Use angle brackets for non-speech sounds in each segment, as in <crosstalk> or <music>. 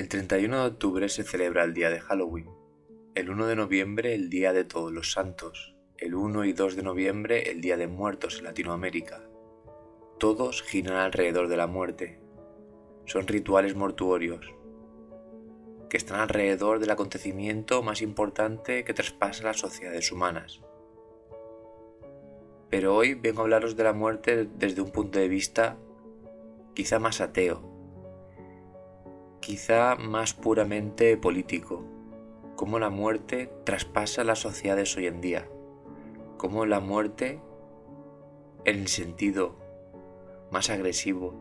El 31 de octubre se celebra el día de Halloween, el 1 de noviembre el día de todos los santos, el 1 y 2 de noviembre el día de muertos en Latinoamérica. Todos giran alrededor de la muerte. Son rituales mortuorios que están alrededor del acontecimiento más importante que traspasa las sociedades humanas. Pero hoy vengo a hablaros de la muerte desde un punto de vista quizá más ateo, quizá más puramente político, cómo la muerte traspasa las sociedades hoy en día, cómo la muerte, en el sentido más agresivo,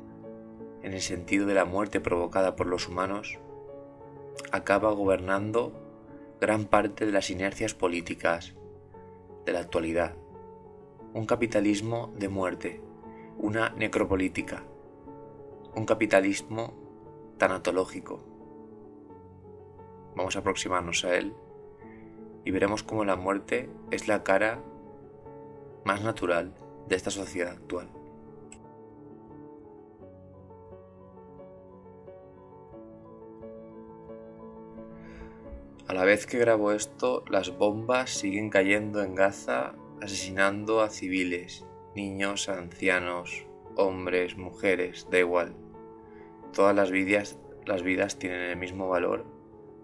en el sentido de la muerte provocada por los humanos, acaba gobernando gran parte de las inercias políticas de la actualidad. Un capitalismo de muerte, una necropolítica, un capitalismo tanatológico. Vamos a aproximarnos a él y veremos cómo la muerte es la cara más natural de esta sociedad actual. A la vez que grabo esto, las bombas siguen cayendo en Gaza, asesinando a civiles, niños, ancianos, hombres, mujeres, da igual. Todas las vidas, las vidas tienen el mismo valor,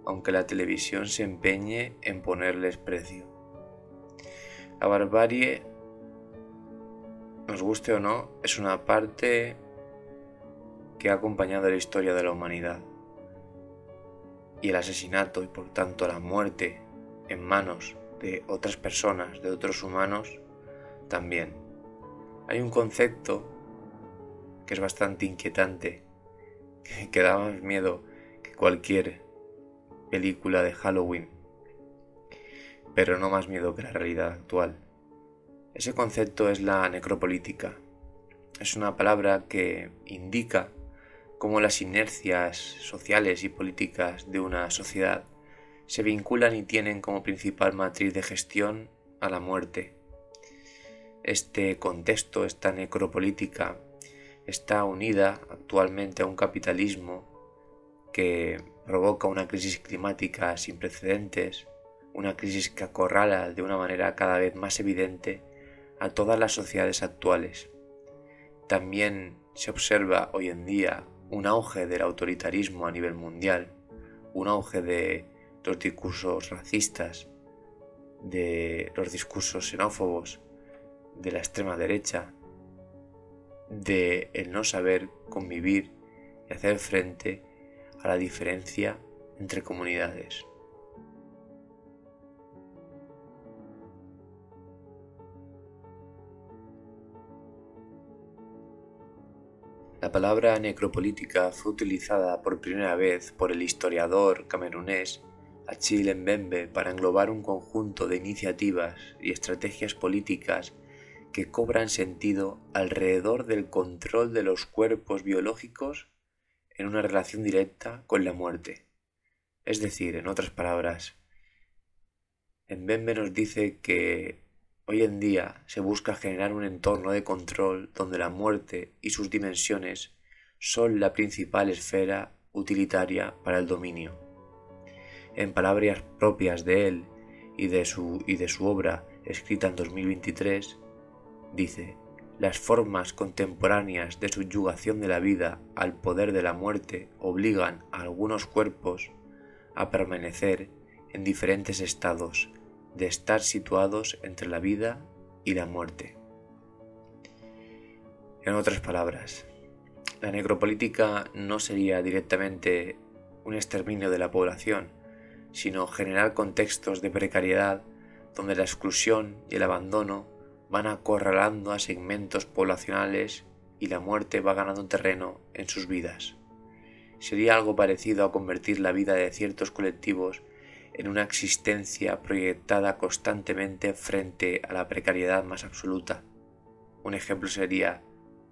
aunque la televisión se empeñe en ponerles precio. La barbarie, nos guste o no, es una parte que ha acompañado la historia de la humanidad. Y el asesinato y por tanto la muerte en manos de otras personas, de otros humanos, también. Hay un concepto que es bastante inquietante <laughs> que da más miedo que cualquier película de Halloween, pero no más miedo que la realidad actual. Ese concepto es la necropolítica. Es una palabra que indica cómo las inercias sociales y políticas de una sociedad se vinculan y tienen como principal matriz de gestión a la muerte. Este contexto, esta necropolítica, está unida actualmente a un capitalismo que provoca una crisis climática sin precedentes, una crisis que acorrala de una manera cada vez más evidente a todas las sociedades actuales. También se observa hoy en día un auge del autoritarismo a nivel mundial, un auge de los discursos racistas, de los discursos xenófobos, de la extrema derecha, de el no saber convivir y hacer frente a la diferencia entre comunidades. La palabra necropolítica fue utilizada por primera vez por el historiador camerunés Achille Mbembe para englobar un conjunto de iniciativas y estrategias políticas que cobran sentido alrededor del control de los cuerpos biológicos en una relación directa con la muerte. Es decir, en otras palabras, en Bembe nos dice que hoy en día se busca generar un entorno de control donde la muerte y sus dimensiones son la principal esfera utilitaria para el dominio. En palabras propias de él y de su, y de su obra escrita en 2023, dice, las formas contemporáneas de subyugación de la vida al poder de la muerte obligan a algunos cuerpos a permanecer en diferentes estados de estar situados entre la vida y la muerte. En otras palabras, la necropolítica no sería directamente un exterminio de la población, sino generar contextos de precariedad donde la exclusión y el abandono van acorralando a segmentos poblacionales y la muerte va ganando terreno en sus vidas. Sería algo parecido a convertir la vida de ciertos colectivos en una existencia proyectada constantemente frente a la precariedad más absoluta. Un ejemplo sería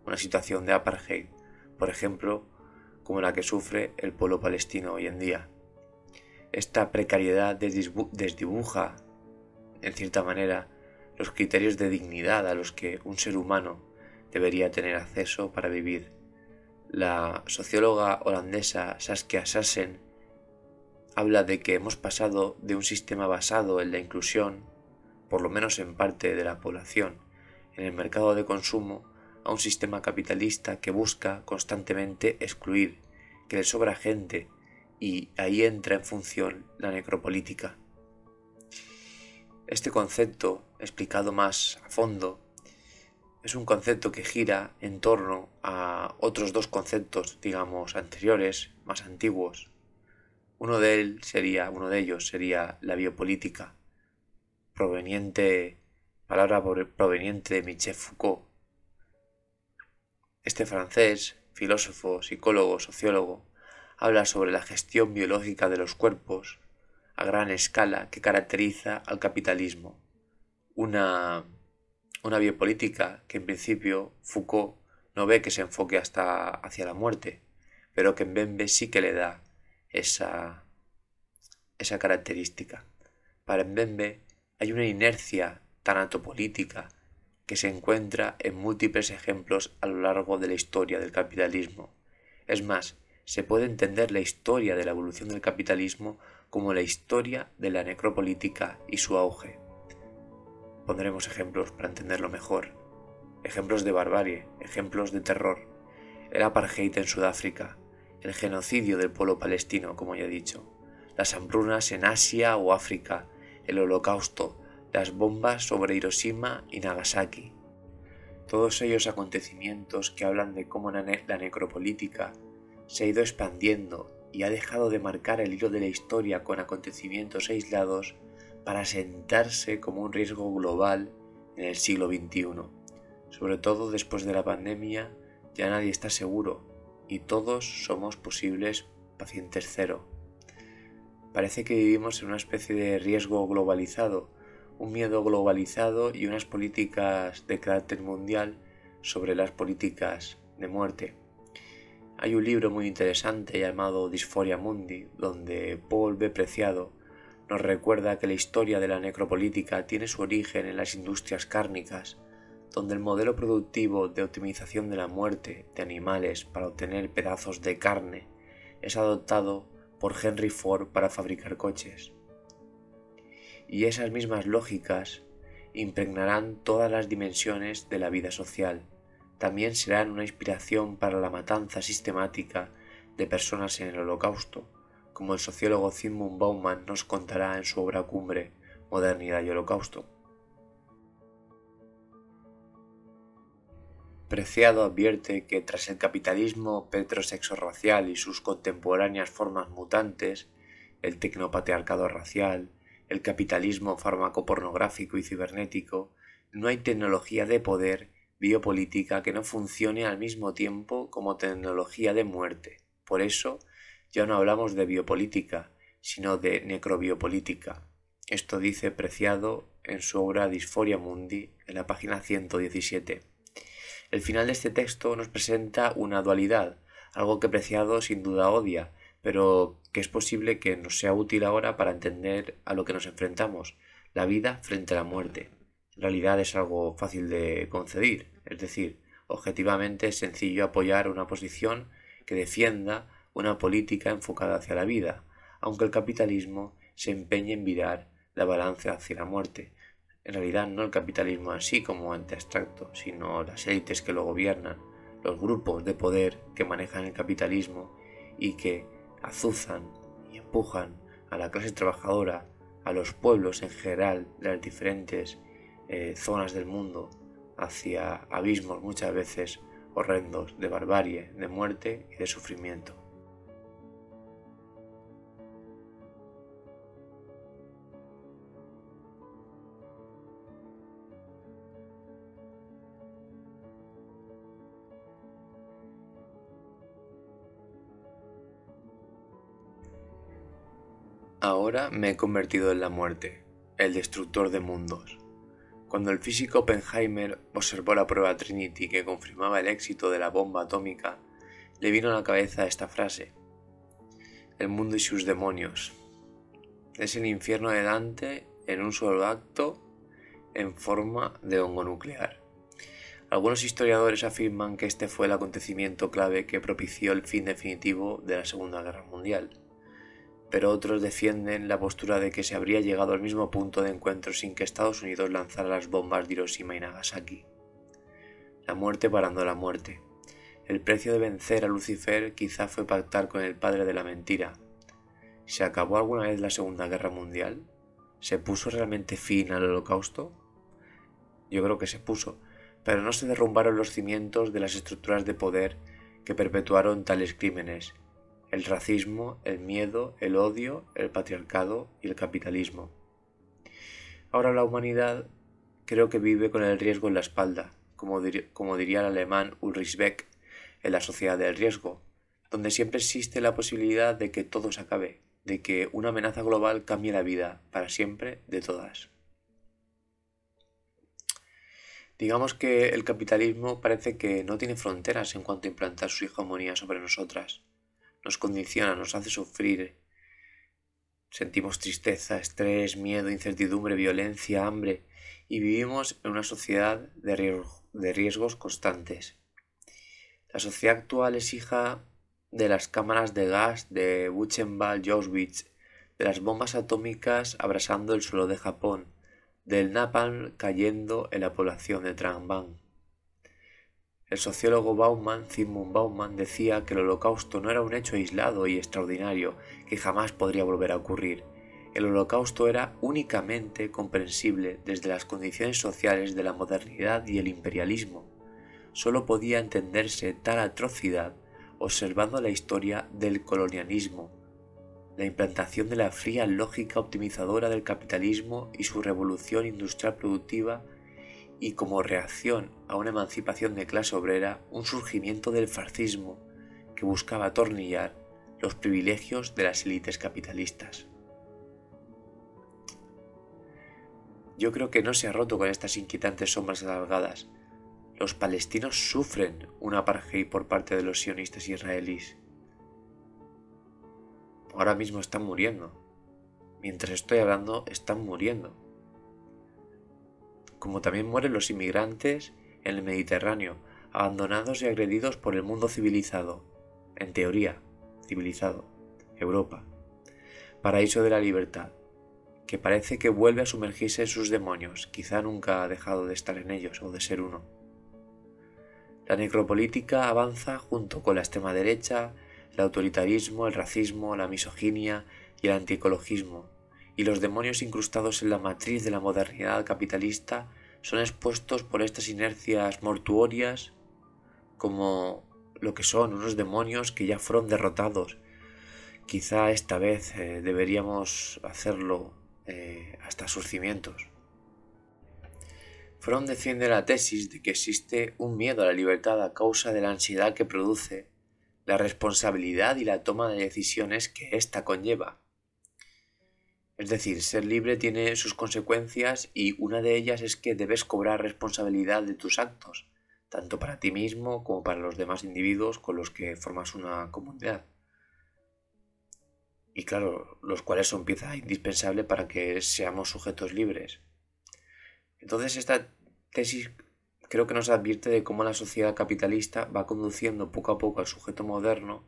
una situación de apartheid, por ejemplo, como la que sufre el pueblo palestino hoy en día. Esta precariedad desdibuja, en cierta manera, los criterios de dignidad a los que un ser humano debería tener acceso para vivir La socióloga holandesa Saskia Sassen habla de que hemos pasado de un sistema basado en la inclusión, por lo menos en parte de la población, en el mercado de consumo, a un sistema capitalista que busca constantemente excluir, que le sobra gente, y ahí entra en función la necropolítica. Este concepto, explicado más a fondo, es un concepto que gira en torno a otros dos conceptos, digamos, anteriores, más antiguos. Uno de él sería, uno de ellos sería la biopolítica, proveniente, palabra proveniente de Michel Foucault. Este francés, filósofo, psicólogo, sociólogo, habla sobre la gestión biológica de los cuerpos a gran escala que caracteriza al capitalismo. Una, una biopolítica que en principio Foucault no ve que se enfoque hasta hacia la muerte, pero que en Bembe sí que le da esa, esa característica. Para Mbembe hay una inercia tanatopolítica que se encuentra en múltiples ejemplos a lo largo de la historia del capitalismo. Es más, se puede entender la historia de la evolución del capitalismo como la historia de la necropolítica y su auge. Pondremos ejemplos para entenderlo mejor. Ejemplos de barbarie, ejemplos de terror. El apartheid en Sudáfrica, el genocidio del pueblo palestino, como ya he dicho, las hambrunas en Asia o África, el holocausto, las bombas sobre Hiroshima y Nagasaki. Todos ellos acontecimientos que hablan de cómo la necropolítica se ha ido expandiendo y ha dejado de marcar el hilo de la historia con acontecimientos aislados para sentarse como un riesgo global en el siglo XXI. Sobre todo después de la pandemia, ya nadie está seguro y todos somos posibles pacientes cero. Parece que vivimos en una especie de riesgo globalizado, un miedo globalizado y unas políticas de carácter mundial sobre las políticas de muerte. Hay un libro muy interesante llamado Disforia Mundi, donde Paul B. Preciado nos recuerda que la historia de la necropolítica tiene su origen en las industrias cárnicas, donde el modelo productivo de optimización de la muerte de animales para obtener pedazos de carne es adoptado por Henry Ford para fabricar coches. Y esas mismas lógicas impregnarán todas las dimensiones de la vida social, también serán una inspiración para la matanza sistemática de personas en el Holocausto, como el sociólogo Zygmunt Bauman nos contará en su obra cumbre Modernidad y Holocausto. Preciado advierte que tras el capitalismo petrosexo-racial y sus contemporáneas formas mutantes, el tecnopatriarcado racial, el capitalismo farmacopornográfico y cibernético, no hay tecnología de poder biopolítica que no funcione al mismo tiempo como tecnología de muerte. Por eso ya no hablamos de biopolítica, sino de necrobiopolítica. Esto dice Preciado en su obra Disforia Mundi, en la página 117. El final de este texto nos presenta una dualidad, algo que Preciado sin duda odia, pero que es posible que nos sea útil ahora para entender a lo que nos enfrentamos, la vida frente a la muerte. En realidad es algo fácil de concebir, es decir, objetivamente es sencillo apoyar una posición que defienda una política enfocada hacia la vida, aunque el capitalismo se empeñe en virar la balanza hacia la muerte. En realidad no el capitalismo así como ente abstracto, sino las élites que lo gobiernan, los grupos de poder que manejan el capitalismo y que azuzan y empujan a la clase trabajadora, a los pueblos en general de las diferentes eh, zonas del mundo hacia abismos muchas veces horrendos de barbarie, de muerte y de sufrimiento. Ahora me he convertido en la muerte, el destructor de mundos. Cuando el físico Oppenheimer observó la prueba Trinity que confirmaba el éxito de la bomba atómica, le vino a la cabeza esta frase. El mundo y sus demonios. Es el infierno de Dante en un solo acto en forma de hongo nuclear. Algunos historiadores afirman que este fue el acontecimiento clave que propició el fin definitivo de la Segunda Guerra Mundial, pero otros defienden la postura de que se habría llegado al mismo punto de encuentro sin que Estados Unidos lanzara las bombas de Hiroshima y Nagasaki. La muerte parando la muerte. El precio de vencer a Lucifer quizá fue pactar con el padre de la mentira. ¿Se acabó alguna vez la Segunda Guerra Mundial? ¿Se puso realmente fin al holocausto? Yo creo que se puso, pero no se derrumbaron los cimientos de las estructuras de poder que perpetuaron tales crímenes, el racismo, el miedo, el odio, el patriarcado y el capitalismo. Ahora la humanidad creo que vive con el riesgo en la espalda, como, diría el alemán Ulrich Beck en la sociedad del riesgo, donde siempre existe la posibilidad de que todo se acabe, de que una amenaza global cambie la vida para siempre de todas. Digamos que el capitalismo parece que no tiene fronteras en cuanto a implantar su hegemonía sobre nosotras. Nos condiciona, nos hace sufrir. Sentimos tristeza, estrés, miedo, incertidumbre, violencia, hambre y vivimos en una sociedad de, riesgos constantes. La sociedad actual es hija de las cámaras de gas de Buchenwald y Auschwitz, de las bombas atómicas abrasando el suelo de Japón, del napalm cayendo en la población de Trang El sociólogo Bauman, Zygmunt Bauman, decía que el holocausto no era un hecho aislado y extraordinario que jamás podría volver a ocurrir. El holocausto era únicamente comprensible desde las condiciones sociales de la modernidad y el imperialismo. Solo podía entenderse tal atrocidad observando la historia del colonialismo, la implantación de la fría lógica optimizadora del capitalismo y su revolución industrial productiva y como reacción a una emancipación de clase obrera un surgimiento del fascismo que buscaba atornillar los privilegios de las élites capitalistas. Yo creo que no se ha roto con estas inquietantes sombras alargadas. Los palestinos sufren un apartheid por parte de los sionistas israelíes ahora mismo están muriendo. Mientras estoy hablando, están muriendo. Como también mueren los inmigrantes en el Mediterráneo, abandonados y agredidos por el mundo civilizado. En teoría, civilizado. Europa. Paraíso de la libertad, que parece que vuelve a sumergirse en sus demonios, quizá nunca ha dejado de estar en ellos o de ser uno. La necropolítica avanza junto con la extrema derecha, el autoritarismo, el racismo, la misoginia y el antiecologismo, y los demonios incrustados en la matriz de la modernidad capitalista son expuestos por estas inercias mortuorias como lo que son unos demonios que ya fueron derrotados. Quizá esta vez eh, deberíamos hacerlo eh, hasta sus cimientos. Fromm defiende la tesis de que existe un miedo a la libertad a causa de la ansiedad que produce la responsabilidad y la toma de decisiones que ésta conlleva. Es decir, ser libre tiene sus consecuencias y una de ellas es que debes cobrar responsabilidad de tus actos, tanto para ti mismo como para los demás individuos con los que formas una comunidad. Y claro, los cuales son pieza indispensable para que seamos sujetos libres. Entonces esta tesis creo que nos advierte de cómo la sociedad capitalista va conduciendo poco a poco al sujeto moderno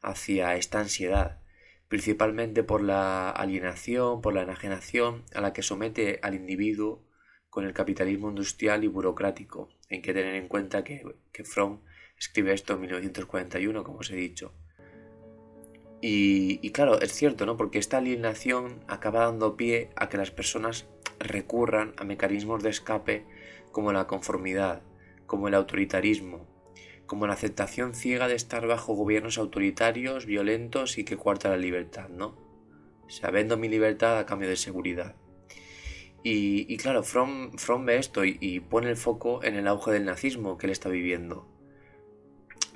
hacia esta ansiedad, principalmente por la alienación, por la enajenación a la que somete al individuo con el capitalismo industrial y burocrático. Hay que tener en cuenta que, Fromm escribe esto en 1941, como os he dicho. Y, y, claro, es cierto, ¿no? Porque esta alienación acaba dando pie a que las personas recurran a mecanismos de escape como la conformidad, como el autoritarismo, como la aceptación ciega de estar bajo gobiernos autoritarios, violentos y que cuarta la libertad, ¿no? O sea, vendo mi libertad a cambio de seguridad. Y, claro, Fromm, ve esto y, pone el foco en el auge del nazismo que él está viviendo.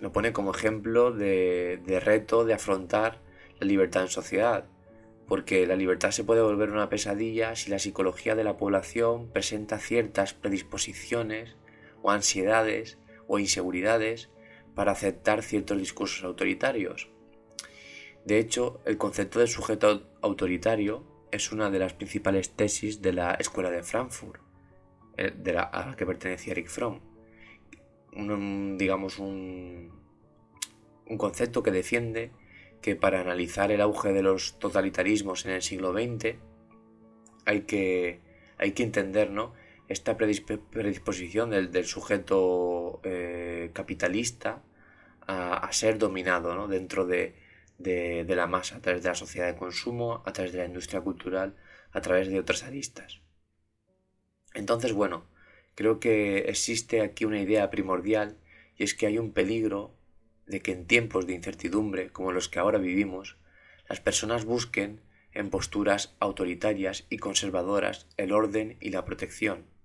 Lo pone como ejemplo de, de reto de afrontar la libertad en sociedad porque la libertad se puede volver una pesadilla si la psicología de la población presenta ciertas predisposiciones o ansiedades o inseguridades para aceptar ciertos discursos autoritarios. De hecho, el concepto de sujeto autoritario es una de las principales tesis de la Escuela de Frankfurt, eh, de la, a la que pertenecía Eric Fromm. un, digamos, un, un concepto que defiende que para analizar el auge de los totalitarismos en el siglo XX hay que, hay que entender ¿no? Esta predisposición del, sujeto eh, capitalista a, ser dominado dentro de, de, la masa, a través de la sociedad de consumo, a través de la industria cultural, a través de otras aristas. Entonces, bueno, creo que existe aquí una idea primordial y es que hay un peligro de que en tiempos de incertidumbre como los que ahora vivimos, las personas busquen en posturas autoritarias y conservadoras el orden y la protección.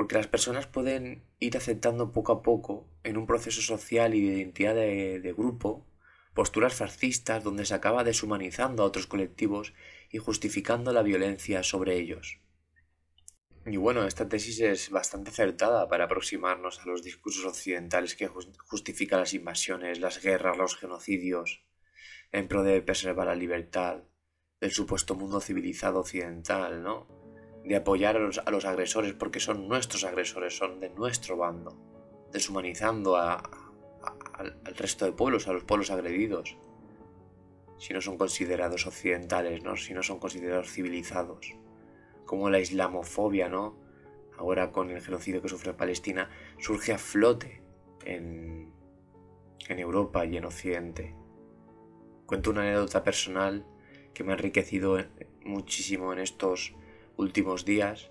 Porque las personas pueden ir aceptando poco a poco, en un proceso social y de identidad de, grupo, posturas fascistas donde se acaba deshumanizando a otros colectivos y justificando la violencia sobre ellos. Y bueno, esta tesis es bastante acertada para aproximarnos a los discursos occidentales que justifican las invasiones, las guerras, los genocidios, en pro de preservar la libertad, del supuesto mundo civilizado occidental, ¿no? De apoyar a los, a los agresores porque son nuestros agresores, son de nuestro bando, deshumanizando al resto de pueblos, a los pueblos agredidos, si no son considerados occidentales, ¿no? si no son considerados civilizados, como la islamofobia, ¿no? ahora con el genocidio que sufre Palestina, surge a flote en, en Europa y en Occidente. Cuento una anécdota personal que me ha enriquecido muchísimo en estos últimos días,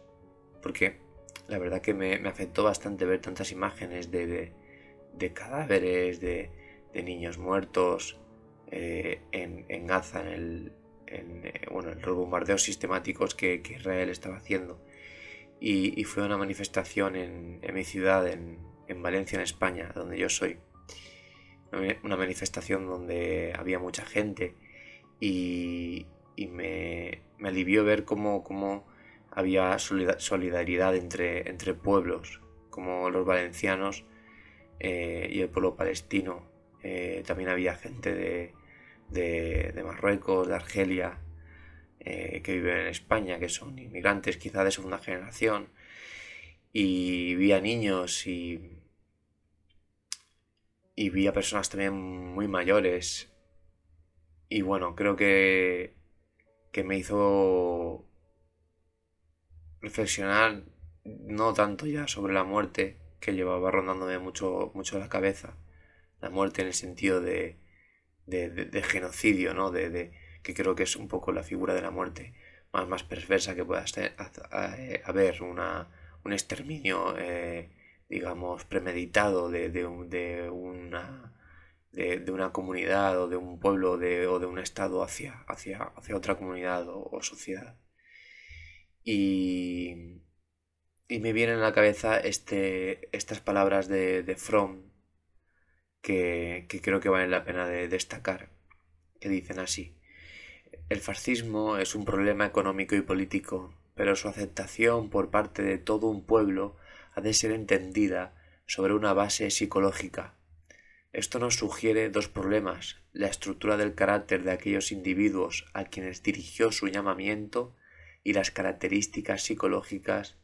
porque la verdad que me, afectó bastante ver tantas imágenes de de cadáveres, de, niños muertos eh, en, Gaza, en el, eh, bueno, los bombardeos sistemáticos que, Israel estaba haciendo. Y, fue una manifestación en, mi ciudad, en, Valencia, en España, donde yo soy. Una manifestación donde había mucha gente y, me, alivió ver cómo, cómo había solidaridad entre, entre pueblos, como los valencianos eh, y el pueblo palestino. Eh, también había gente de, de, Marruecos, de Argelia, eh, que viven en España, que son inmigrantes quizá de segunda generación. Y vi a niños y, y vi a personas también muy mayores. Y bueno, creo que, que me hizo reflexionar no tanto ya sobre la muerte, que llevaba rondándome mucho, mucho la cabeza. La muerte en el sentido de, de, genocidio, ¿no? De, que creo que es un poco la figura de la muerte más, más perversa que pueda eh, haber, una, un exterminio, eh, digamos, premeditado de, una de, una comunidad o de un pueblo o de un estado hacia, hacia, hacia otra comunidad o sociedad. Y, y me vienen a la cabeza este, estas palabras de, de Fromm que, creo que valen la pena de destacar, que dicen así. El fascismo es un problema económico y político, pero su aceptación por parte de todo un pueblo ha de ser entendida sobre una base psicológica. Esto nos sugiere dos problemas, la estructura del carácter de aquellos individuos a quienes dirigió su llamamiento y las características psicológicas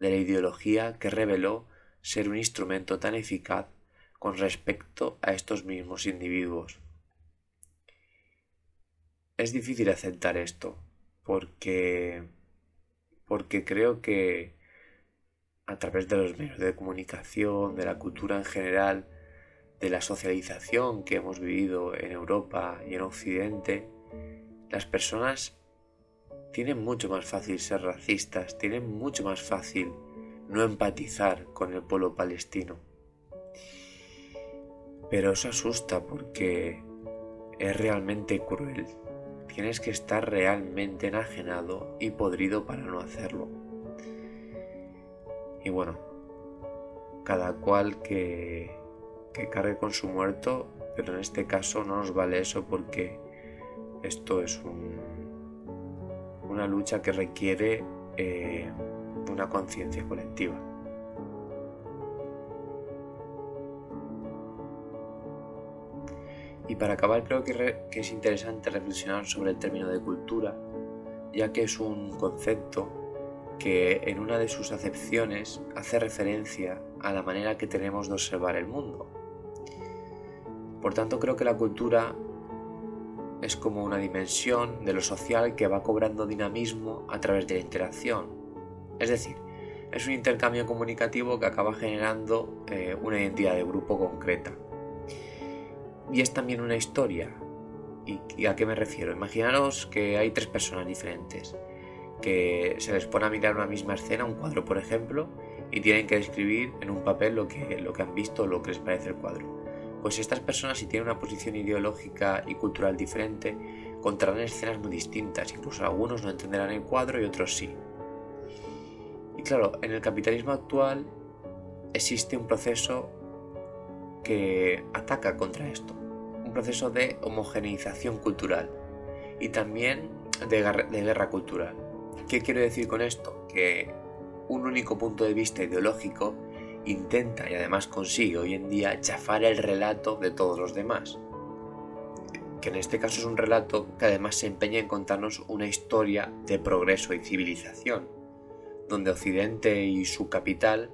de la ideología que reveló ser un instrumento tan eficaz con respecto a estos mismos individuos. Es difícil aceptar esto, porque porque creo que a través de los medios de comunicación, de la cultura en general, de la socialización que hemos vivido en Europa y en Occidente, las personas tienen mucho más fácil ser racistas, tienen mucho más fácil no empatizar con el pueblo palestino. Pero eso asusta porque es realmente cruel. Tienes que estar realmente enajenado y podrido para no hacerlo. Y bueno, cada cual que, que cargue con su muerto, pero en este caso no nos vale eso porque esto es un una lucha que requiere eh, una conciencia colectiva. Y para acabar creo que, que, es interesante reflexionar sobre el término de cultura, ya que es un concepto que en una de sus acepciones hace referencia a la manera que tenemos de observar el mundo. Por tanto, creo que la cultura es como una dimensión de lo social que va cobrando dinamismo a través de la interacción. Es decir, es un intercambio comunicativo que acaba generando eh, una identidad de grupo concreta. Y es también una historia. ¿Y a qué me refiero? Imaginaros que hay tres personas diferentes, que se les pone a mirar una misma escena, un cuadro por ejemplo, y tienen que describir en un papel lo que, lo que han visto o lo que les parece el cuadro. Pues estas personas, si tienen una posición ideológica y cultural diferente, contarán escenas muy distintas, incluso algunos no entenderán el cuadro y otros sí. Y claro, en el capitalismo actual existe un proceso que ataca contra esto, un proceso de homogeneización cultural y también de guerra, cultural. ¿Qué quiero decir con esto? Que un único punto de vista ideológico intenta y además consigue hoy en día chafar el relato de todos los demás. Que en este caso es un relato que además se empeña en contarnos una historia de progreso y civilización, donde Occidente y su capital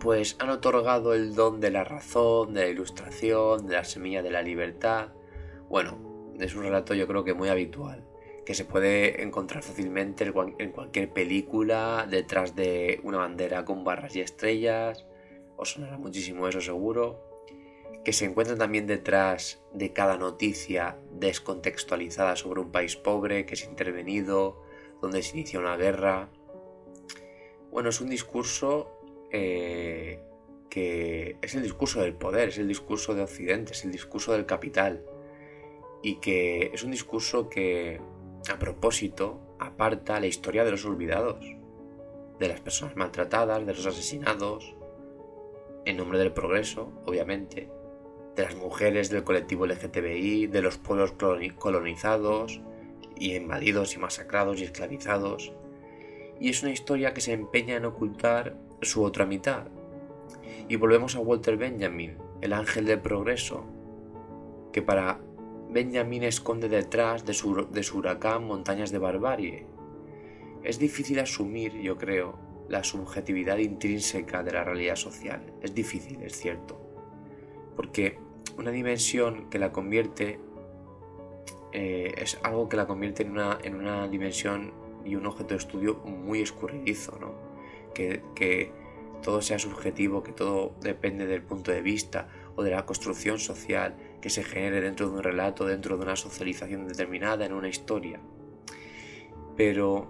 pues han otorgado el don de la razón, de la ilustración, de la semilla de la libertad. Bueno, es un relato yo creo que muy habitual, que se puede encontrar fácilmente en cualquier película, detrás de una bandera con barras y estrellas, os sonará muchísimo eso seguro, que se encuentra también detrás de cada noticia descontextualizada sobre un país pobre que es intervenido, donde se inicia una guerra, bueno, es un discurso eh, que es el discurso del poder, es el discurso de Occidente, es el discurso del capital. Y que es un discurso que, a propósito, aparta la historia de los olvidados, de las personas maltratadas, de los asesinados, en nombre del progreso, obviamente, de las mujeres del colectivo LGTBI, de los pueblos colonizados y invadidos y masacrados y esclavizados, y es una historia que se empeña en ocultar su otra mitad. Y volvemos a Walter Benjamin, el ángel del progreso, que para Benjamin esconde detrás de su, huracán montañas de barbarie. Es difícil asumir, yo creo, la subjetividad intrínseca de la realidad social. Es difícil, es cierto. Porque una dimensión que la convierte eh, es algo que la convierte en una, en una dimensión y un objeto de estudio muy escurridizo, ¿no? Que, todo sea subjetivo, que todo depende del punto de vista o de la construcción social que se genere dentro de un relato, dentro de una socialización determinada, en una historia. Pero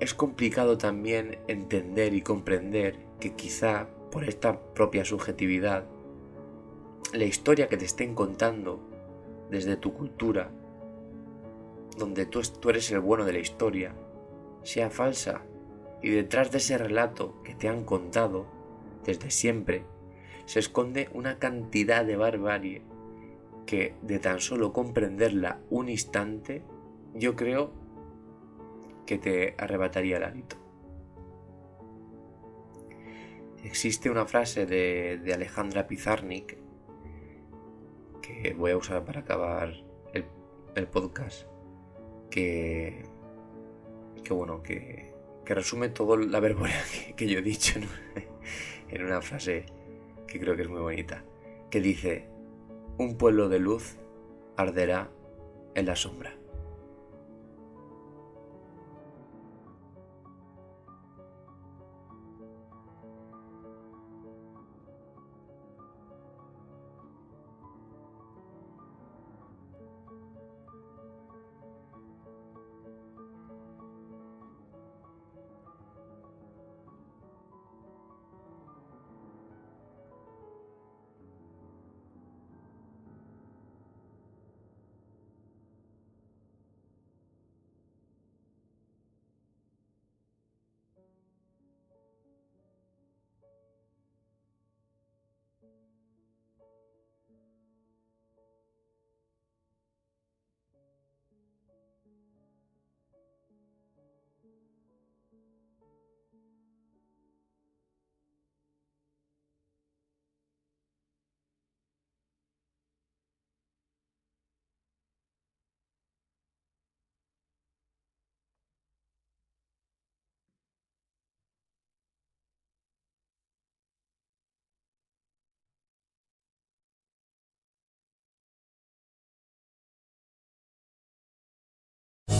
es complicado también entender y comprender que quizá por esta propia subjetividad, la historia que te estén contando desde tu cultura donde tú, eres el bueno de la historia, sea falsa y detrás de ese relato que te han contado desde siempre se esconde una cantidad de barbarie que de tan solo comprenderla un instante yo creo que te arrebataría el hálito. Existe una frase de, Alejandra Pizarnik que voy a usar para acabar el podcast que, que bueno, que, que resume toda la verborrea que, yo he dicho en una frase que creo que es muy bonita, que dice, un pueblo de luz arderá en la sombra.